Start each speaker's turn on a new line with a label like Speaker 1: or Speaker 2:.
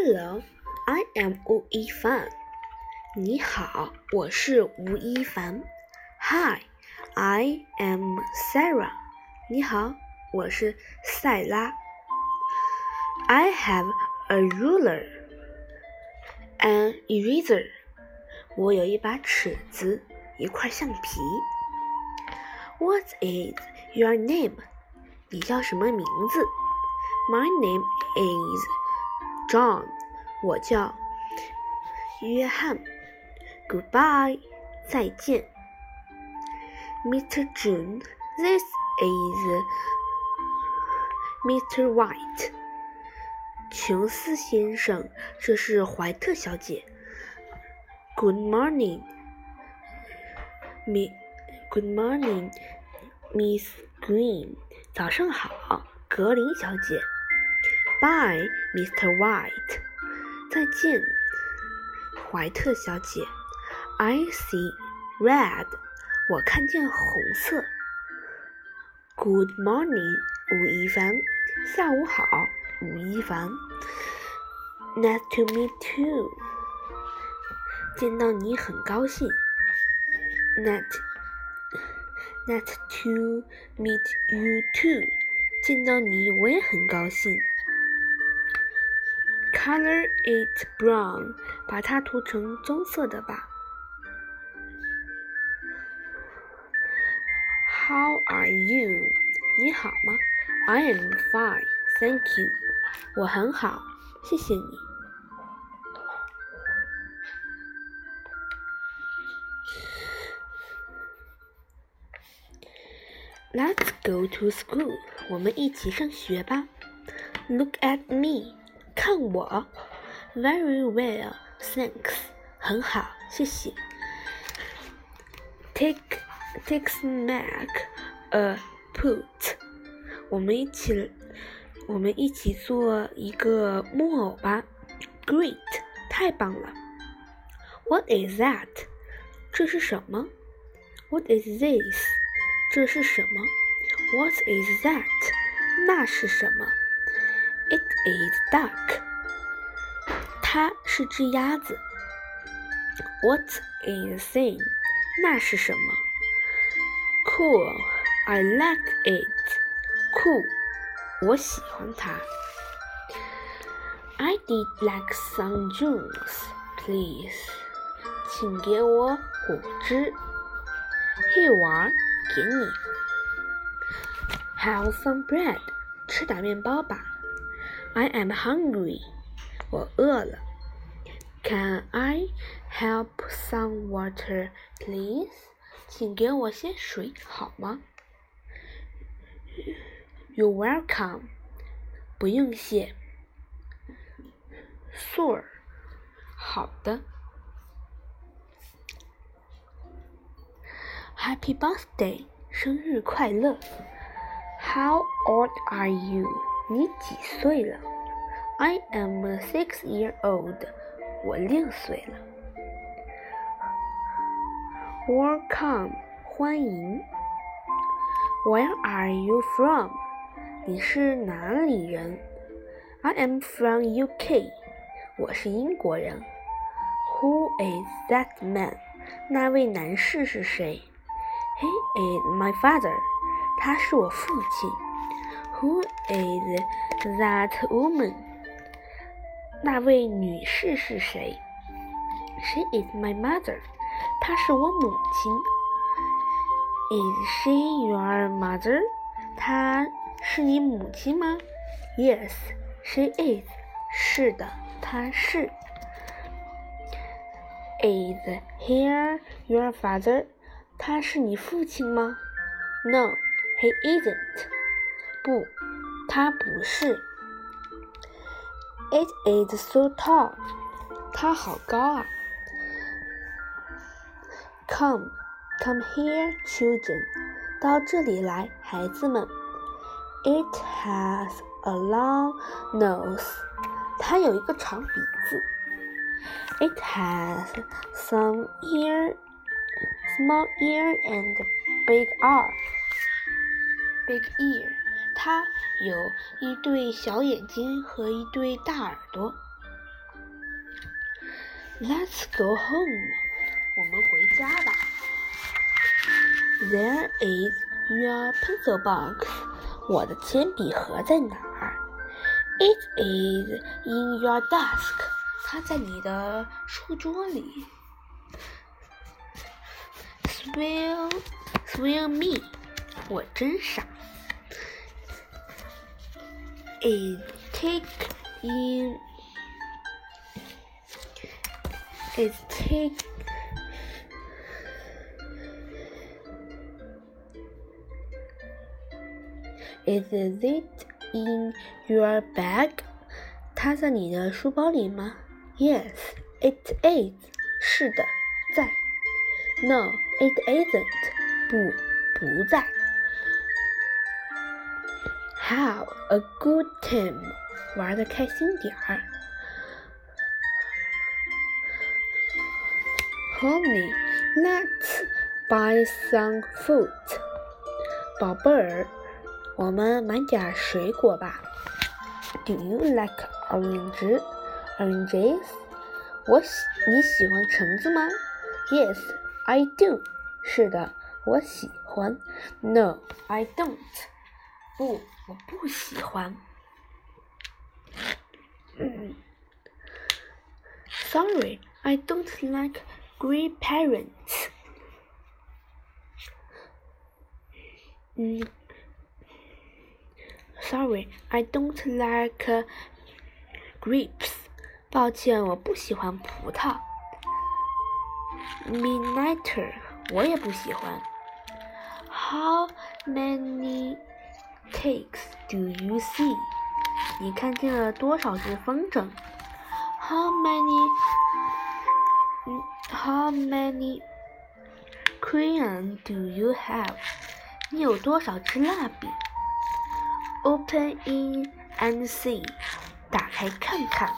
Speaker 1: Hello, I am 吴亦凡。你好，我是吴亦凡。Hi, I am Sarah。你好，我是塞拉。I have a ruler, an eraser。我有一把尺子，一块橡皮。What is your name？你叫什么名字？My name is John。我叫约翰。Goodbye，再见。Mr. June，this is Mr. White。琼斯先生，这是怀特小姐。Good morning，m Good morning，Miss Green。早上好，格林小姐。Bye, Mr. White。再见，怀特小姐。I see red。我看见红色。Good morning，吴亦凡。下午好，吴亦凡。Nice to meet you。见到你很高兴。Nice。Nice to meet you too。见到你我也很高兴。Color it brown。把它涂成棕色的吧。How are you？你好吗？I am fine, thank you。我很好，谢谢你。Let's go to school. 我们一起上学吧。Look at me. 看我。Very well, thanks. 很好，谢谢。Take, take smack a put. 我们一起，我们一起做一个木偶吧。Great, 太棒了。What is that? 这是什么？What is this? 这是什么？What is that？那是什么 ？It is duck。它是只鸭子。What is thing？那是什么？Cool。I like it。酷，我喜欢它。I did like some juice, please。请给我果汁。Here are 给你。Have some bread，吃点面包吧。 I am hungry，我饿了。Can I help some water, please？请给我些水好吗？You're welcome，不用谢。Sure，好的。Happy birthday，生日快乐！How old are you？ 你几岁了？I am six year old，我六岁了。Welcome，欢迎。Where are you from？你是哪里人？I am from UK，我是英国人。Who is that man？那位男士是谁？He is my father. 他是我父亲。Who is that woman? 那位女士是谁？She is my mother. 她是我母亲。Is she your mother? 她是你母亲吗？Yes, she is. 是的，她是。Is he your father? 他是你父亲吗？No, he isn't. 不，他不是。It is so tall. 它好高啊。Come, come here, children. 到这里来，孩子们。It has a long nose. 它有一个长鼻子。It has some ear small ear and big eye. Big ear， 它有一对小眼睛和一对大耳朵。Let's go home. 我们回家吧。There is your pencil box. 我的铅笔盒在哪儿？It is in your desk. 它在你的书桌里。Swill, swill me. 我真傻。It take in. It take Is it in your bag？它在你的书包里吗？Yes, it is. 是的，在。No, it isn't. 不，不在。 Have a good time. 玩的开心点儿。Honey, let's buy some fruit. 宝贝儿。我们买点水果吧。Do you like orange? Oranges? 我喜你喜欢橙子吗？Yes, I do. 是的，我喜欢。No, I don't. 不，我不喜欢。Sorry, I don't like green parents. 嗯。Sorry, I don't like grapes. 抱歉，我不喜欢葡萄。Midnighter，我也不喜欢。How many cakes do you see？你看见了多少只风筝？How many? How many crayons do you have？你有多少支蜡笔？Open in and see，打开看看。